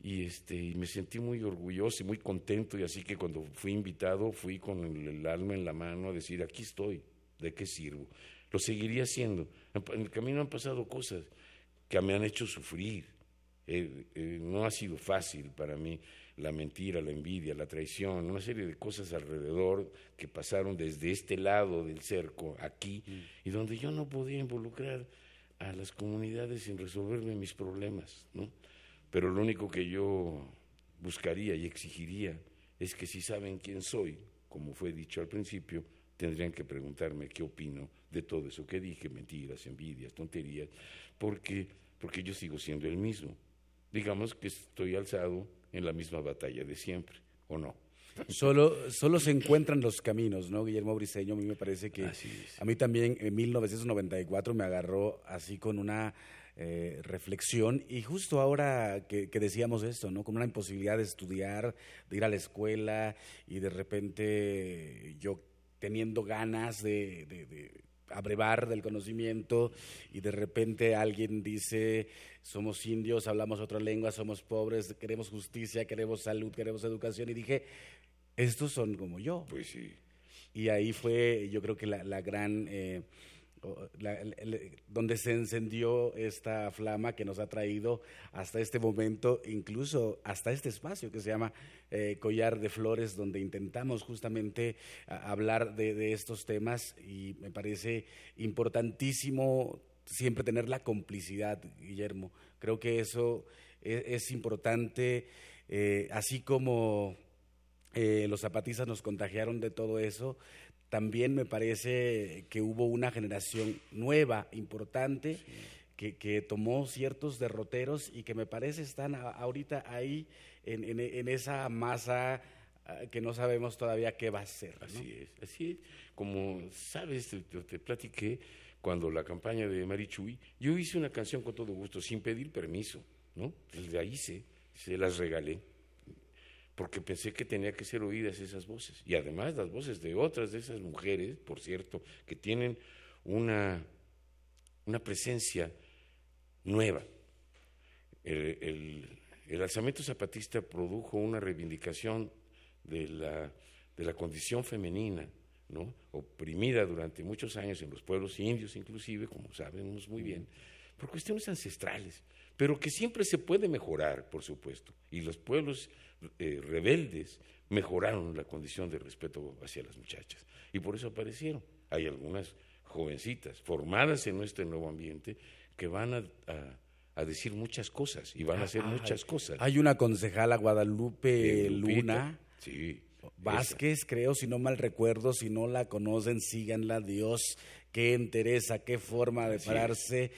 Y, este, me sentí muy orgulloso y muy contento, y así que cuando fui invitado fui con el, alma en la mano a decir, aquí estoy, ¿de qué sirvo? Lo seguiría haciendo. En el camino han pasado cosas que me han hecho sufrir. Eh, eh, no ha sido fácil para mí la mentira, la envidia, la traición, una serie de cosas alrededor que pasaron desde este lado del cerco, aquí, y donde yo no podía involucrar a las comunidades sin resolverme mis problemas, ¿no? Pero lo único que yo buscaría y exigiría es que si saben quién soy, como fue dicho al principio, tendrían que preguntarme qué opino de todo eso que dije, mentiras, envidias, tonterías, porque, porque yo sigo siendo el mismo. Digamos que estoy alzado en la misma batalla de siempre, ¿o no? <laughs> Solo, solo se encuentran los caminos, ¿no, Guillermo Briseño? A mí me parece que a mí también en 1994 me agarró así con una eh, reflexión y justo ahora que, decíamos esto, ¿no? Con una imposibilidad de estudiar, de ir a la escuela y de repente yo teniendo ganas de, de abrevar del conocimiento y de repente alguien dice, somos indios, hablamos otra lengua, somos pobres, queremos justicia, queremos salud, queremos educación. Y dije, estos son como yo. Pues sí. Y ahí fue, yo creo que la, gran, eh, donde se encendió esta flama que nos ha traído hasta este momento, incluso hasta este espacio que se llama eh, Collar de Flores, donde intentamos justamente hablar de, estos temas y me parece importantísimo siempre tener la complicidad, Guillermo. Creo que eso e, es, importante, eh, así como eh, los zapatistas nos contagiaron de todo eso. También me parece que hubo una generación nueva, importante, que, tomó ciertos derroteros y que me parece están ahorita ahí en, esa masa ah, que no sabemos todavía qué va a ser. Así es, así es. Como sabes, te, te platiqué cuando la campaña de Marichuy, yo hice una canción con todo gusto, sin pedir permiso, ¿no? La hice, se las regalé porque pensé que tenía que ser oídas esas voces. Y además las voces de otras de esas mujeres, por cierto, que tienen una, una presencia nueva. El, el, alzamiento zapatista produjo una reivindicación de la, de la condición femenina, ¿no? oprimida durante muchos años en los pueblos indios inclusive, como sabemos muy bien, por cuestiones ancestrales, pero que siempre se puede mejorar, por supuesto. Y los pueblos eh, rebeldes mejoraron la condición de respeto hacia las muchachas. Y por eso aparecieron. Hay algunas jovencitas formadas en nuestro nuevo ambiente que van a, decir muchas cosas y van a hacer muchas cosas. Hay una concejala Guadalupe Luna. Sí. Vázquez, creo, si no mal recuerdo, si no la conocen, síganla, Dios, qué interesa, qué forma de pararse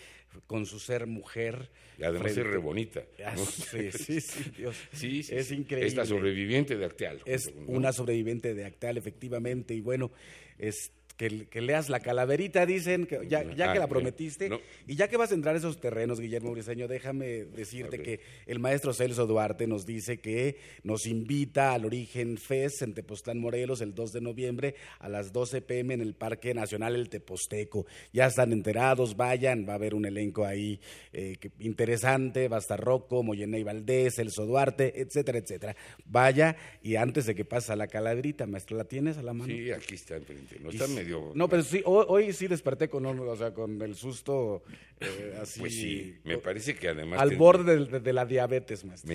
con su ser mujer. Y además es re bonita. Ah, sí, sí, sí, Dios. <laughs> Sí, es increíble. Es la sobreviviente de Acteal. Es una sobreviviente de Acteal, efectivamente. Y bueno, es que, leas la calaverita, dicen, que ya, ya que la prometiste, y ya que vas a entrar a esos terrenos, Guillermo Briseño, déjame decirte que el maestro Celso Duarte nos dice que nos invita al Origen Fest en Tepoztlán, Morelos, el 2 de noviembre a las 12 pm en el Parque Nacional El Teposteco. Ya están enterados, vayan, va a haber un elenco ahí eh, interesante, va a estar Rocco, Moyeney Valdés, Celso Duarte, etcétera, etcétera. Vaya, y antes de que pase la calaverita, maestro, ¿la tienes a la mano? Sí, aquí está enfrente, no está no, pero sí, hoy, sí desperté con, o sea, con el susto eh, así. Pues sí, me parece que además... Al borde de, la diabetes, maestro.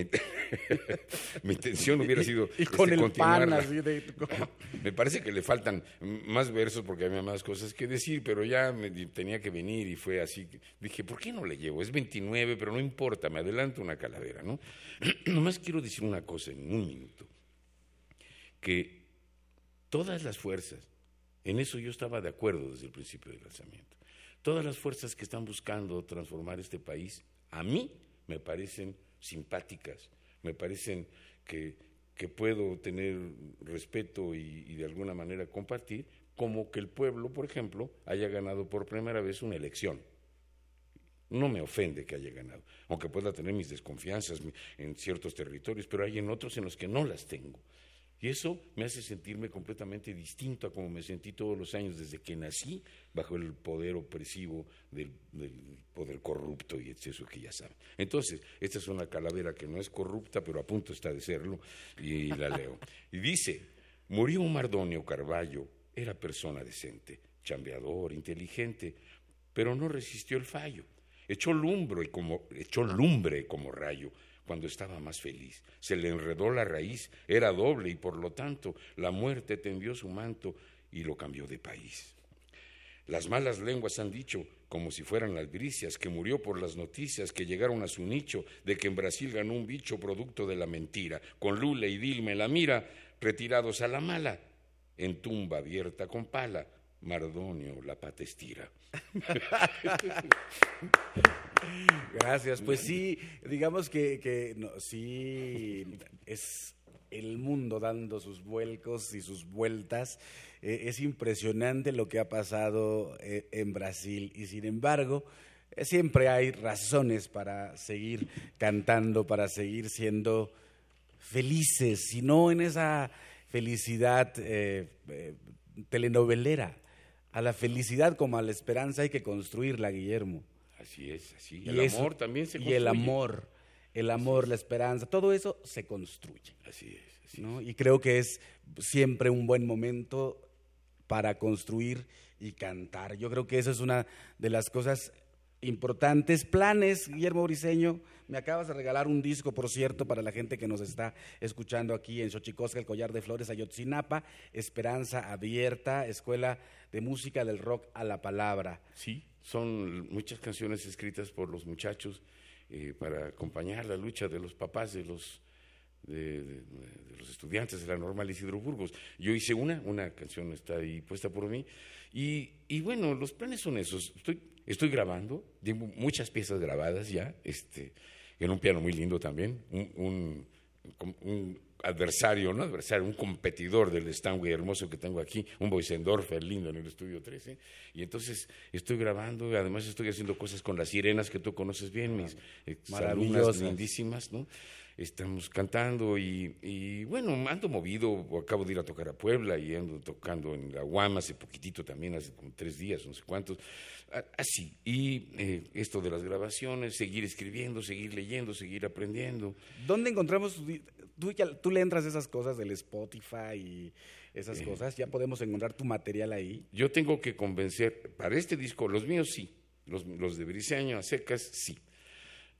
Mi, <laughs> intención <laughs> hubiera sido... y con este, el pan así de... <laughs> me parece que le faltan más versos porque había más cosas que decir, pero ya me, tenía que venir y fue así. Dije, ¿por qué no le llevo? Es 29, pero no importa, me adelanto una calavera, ¿no? <clears throat> Nomás quiero decir una cosa en un minuto. Que todas las fuerzas en eso yo estaba de acuerdo desde el principio del lanzamiento. Todas las fuerzas que están buscando transformar este país, a mí me parecen simpáticas, me parecen que, puedo tener respeto y, de alguna manera compartir, como que el pueblo, por ejemplo, haya ganado por primera vez una elección. No me ofende que haya ganado, aunque pueda tener mis desconfianzas en ciertos territorios, pero hay en otros en los que no las tengo. Y eso me hace sentirme completamente distinto a como me sentí todos los años desde que nací bajo el poder opresivo del, poder corrupto y eso que ya saben. Entonces, esta es una calavera que no es corrupta, pero a punto está de serlo, y la leo. Y dice, murió un Mardonio Carballo, era persona decente, chambeador, inteligente, pero no resistió el fallo. Echó lumbre como, echó lumbre como rayo cuando estaba más feliz. Se le enredó la raíz, era doble y por lo tanto la muerte tendió su manto y lo cambió de país. Las malas lenguas han dicho, como si fueran albricias, que murió por las noticias que llegaron a su nicho de que en Brasil ganó un bicho producto de la mentira, con Lula y Dilma en la mira, retirados a la mala, en tumba abierta con pala, Mardonio la patestira. <laughs> Gracias. Pues sí, digamos que, que sí es el mundo dando sus vuelcos y sus vueltas. Eh, es impresionante lo que ha pasado eh, en Brasil y sin embargo eh, siempre hay razones para seguir cantando, para seguir siendo felices, y no en esa felicidad telenovelera. A la felicidad como a la esperanza hay que construirla, Guillermo. Así es, así. Y el amor también se construye. Y el amor, el amor, la esperanza, todo eso se construye. Así es. ¿no? Y creo que es siempre un buen momento para construir y cantar. Yo creo que eso es una de las cosas importantes. Planes, Guillermo Briseño, me acabas de regalar un disco, por cierto, para la gente que nos está escuchando aquí en Xochicosca, el Collar de Flores, Ayotzinapa, Esperanza Abierta, Escuela de Música del Rock a la Palabra. Sí, son muchas canciones escritas por los muchachos eh, para acompañar la lucha de los papás de los de, los estudiantes de la normal Isidro Burgos. Yo hice una, una canción está ahí puesta por mí, y, y bueno, los planes son esos. Estoy, estoy grabando, tengo muchas piezas grabadas ya, este, en un piano muy lindo también, un, un, adversario, no adversario, un competidor del Stanway hermoso que tengo aquí, un Boisendorfer lindo en el estudio 13. Y entonces estoy grabando, además estoy haciendo cosas con las sirenas que tú conoces bien, mis alumnas lindísimas, ¿no? Estamos cantando y, bueno, ando movido, acabo de ir a tocar a Puebla y ando tocando en la UAM hace poquitito también, hace como tres días, no sé cuántos, así. Y eh, esto de las grabaciones, seguir escribiendo, seguir leyendo, seguir aprendiendo. ¿Dónde encontramos, tú, tú le entras esas cosas del Spotify y esas cosas, ya podemos encontrar tu material ahí? Yo tengo que convencer, para este disco, los míos sí, los, los de Briseño a secas sí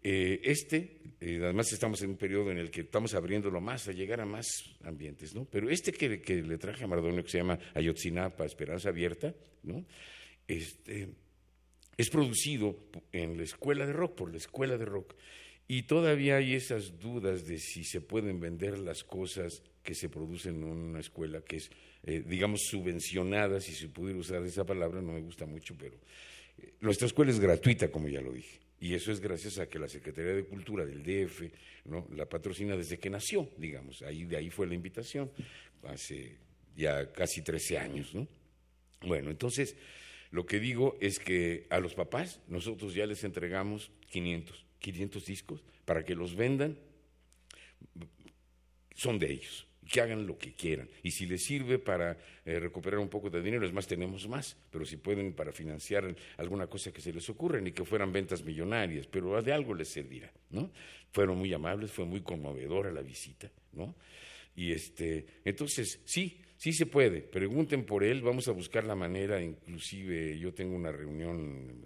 eh, este, eh, además estamos en un periodo en el que estamos abriéndolo más, a llegar a más ambientes, ¿no? Pero este que, le traje a Mardonio, que se llama Ayotzinapa, Esperanza Abierta, ¿no? Este, es producido en la escuela de rock, por la escuela de rock. Y todavía hay esas dudas de si se pueden vender las cosas que se producen en una escuela que es, eh, digamos, subvencionada, si se pudiera usar esa palabra, no me gusta mucho, pero nuestra escuela es gratuita, como ya lo dije. Y eso es gracias a que la Secretaría de Cultura del DF ¿no? la patrocina desde que nació, digamos. Ahí, de ahí fue la invitación, hace ya casi 13 años. ¿no? Bueno, entonces, lo que digo es que a los papás nosotros ya les entregamos 500, 500 discos para que los vendan. Son de ellos que hagan lo que quieran. Y si les sirve para eh, recuperar un poco de dinero, es más, tenemos más, pero si pueden para financiar alguna cosa que se les ocurra, ni que fueran ventas millonarias, pero de algo les servirá, ¿no? Fueron muy amables, fue muy conmovedora la visita, ¿no? Y este, entonces, sí, sí se puede, pregunten por él, vamos a buscar la manera, inclusive yo tengo una reunión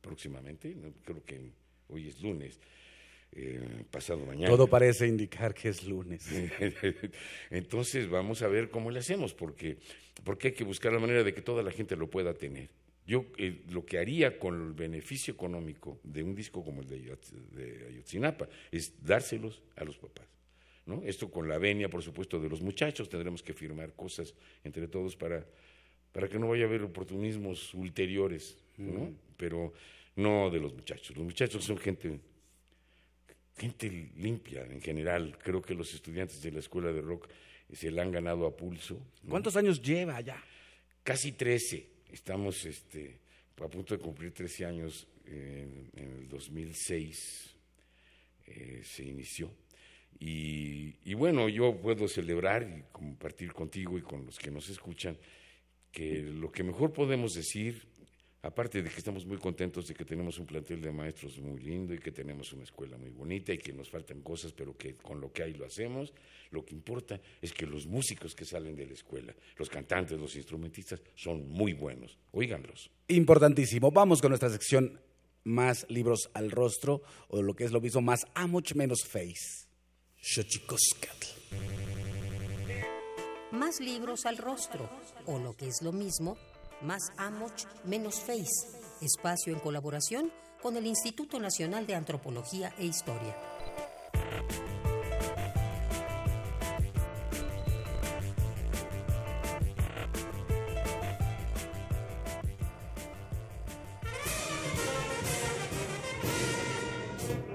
próximamente, creo que hoy es lunes, eh, pasado mañana. Todo parece indicar que es lunes. <laughs> Entonces vamos a ver cómo le hacemos, porque, porque hay que buscar la manera de que toda la gente lo pueda tener. Yo eh, lo que haría con el beneficio económico de un disco como el de, Ayotzinapa es dárselos a los papás. ¿no? Esto con la venia, por supuesto, de los muchachos, tendremos que firmar cosas entre todos para, para que no vaya a haber oportunismos ulteriores, ¿no? pero no de los muchachos. Los muchachos son gente gente limpia en general. Creo que los estudiantes de la escuela de rock se la han ganado a pulso. ¿Cuántos años lleva ya? Casi 13. Estamos este, a punto de cumplir 13 años. En, el 2006 eh, se inició. Y, y, bueno, yo puedo celebrar y compartir contigo y con los que nos escuchan que lo que mejor podemos decir Aparte de que estamos muy contentos de que tenemos un plantel de maestros muy lindo y que tenemos una escuela muy bonita y que nos faltan cosas, pero que con lo que hay lo hacemos, lo que importa es que los músicos que salen de la escuela, los cantantes, los instrumentistas, son muy buenos. Óiganlos. Importantísimo. Vamos con nuestra sección más libros al rostro, o lo que es lo mismo, más a much menos face. Más libros al rostro, o lo que es lo mismo, Más Amoch, menos Face. Espacio en colaboración con el Instituto Nacional de Antropología e Historia.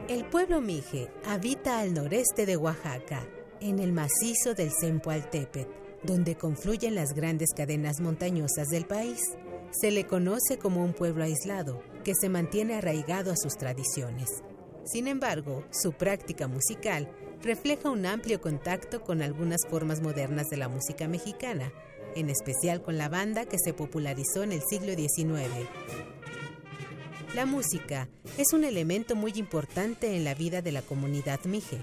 El pueblo Mije habita al noreste de Oaxaca, en el macizo del Zempoaltépetl, donde confluyen las grandes cadenas montañosas del país. Se le conoce como un pueblo aislado, que se mantiene arraigado a sus tradiciones. Sin embargo, su práctica musical refleja un amplio contacto con algunas formas modernas de la música mexicana, en especial con la banda que se popularizó en el siglo XIX. La música es un elemento muy importante en la vida de la comunidad mije.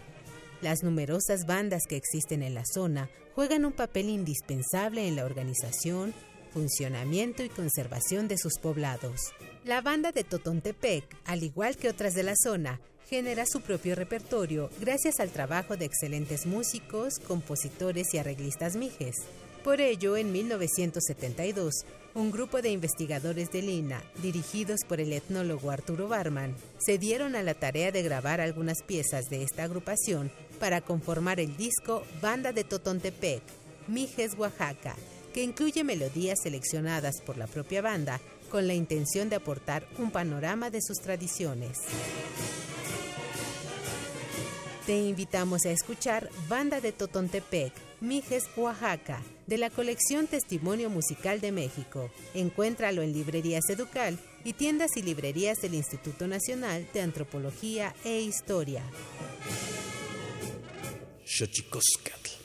Las numerosas bandas que existen en la zona juegan un papel indispensable en la organización, funcionamiento y conservación de sus poblados. La banda de Totontepec, al igual que otras de la zona, genera su propio repertorio gracias al trabajo de excelentes músicos, compositores y arreglistas mijes. Por ello, en 1972, un grupo de investigadores de Lina, dirigidos por el etnólogo Arturo Barman, se dieron a la tarea de grabar algunas piezas de esta agrupación para conformar el disco Banda de Totontepec, Mijes Oaxaca, que incluye melodías seleccionadas por la propia banda con la intención de aportar un panorama de sus tradiciones. Te invitamos a escuchar Banda de Totontepec, Mijes, Oaxaca, de la colección Testimonio Musical de México. Encuéntralo en librerías Educal y tiendas y librerías del Instituto Nacional de Antropología e Historia. Xochicoscatl.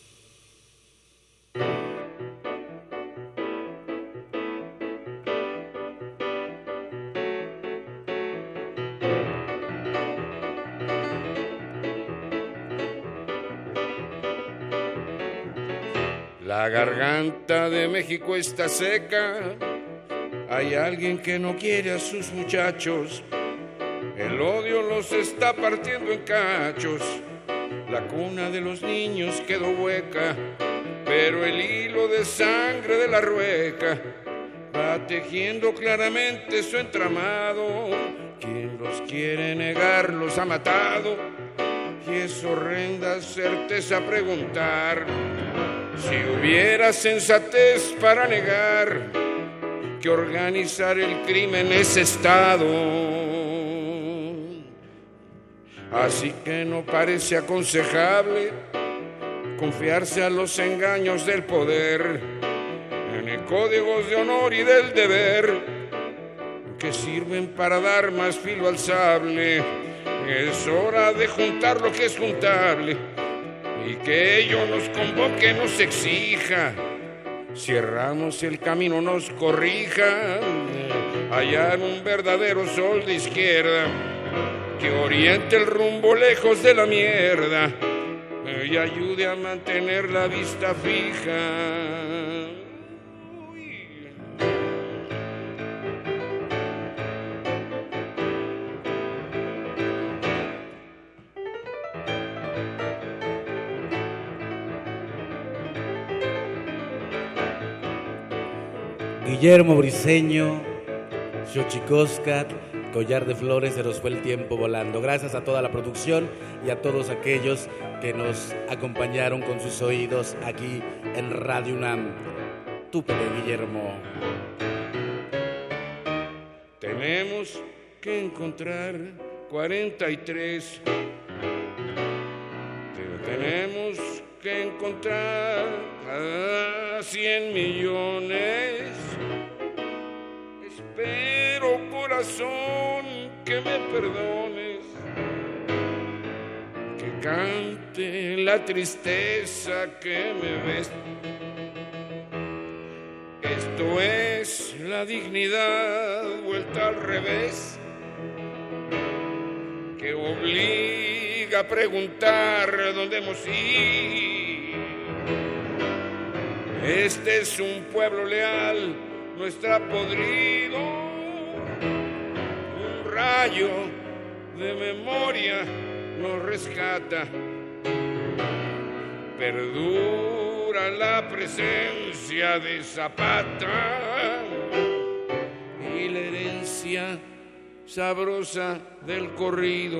Garganta de México está seca. Hay alguien que no quiere a sus muchachos. El odio los está partiendo en cachos. La cuna de los niños quedó hueca, pero el hilo de sangre de la rueca va tejiendo claramente su entramado. Quien los quiere negar los ha matado. Y es horrenda certeza preguntar si hubiera sensatez para negar que organizar el crimen es Estado. Así que no parece aconsejable confiarse a los engaños del poder, en códigos de honor y del deber, que sirven para dar más filo al sable. Es hora de juntar lo que es juntable y que ello nos convoque, nos exija. Cierramos el camino, nos corrija, hallar un verdadero sol de izquierda que oriente el rumbo lejos de la mierda y ayude a mantener la vista fija. Guillermo Briseño, Xochicoscat, Collar de Flores, se nos fue el tiempo volando. Gracias a toda la producción y a todos aquellos que nos acompañaron con sus oídos aquí en Radio UNAM. Tú, Pepe Guillermo. Tenemos que encontrar 43. Pero tenemos que encontrar a 100 millones. Espero, corazón, que me perdones. Que cante la tristeza que me ves. Esto es la dignidad vuelta al revés, que obliga a preguntar dónde hemos ido. Este es un pueblo leal, no está podrido. Un rayo de memoria nos rescata. Perdura la presencia de Zapata y la herencia sabrosa del corrido.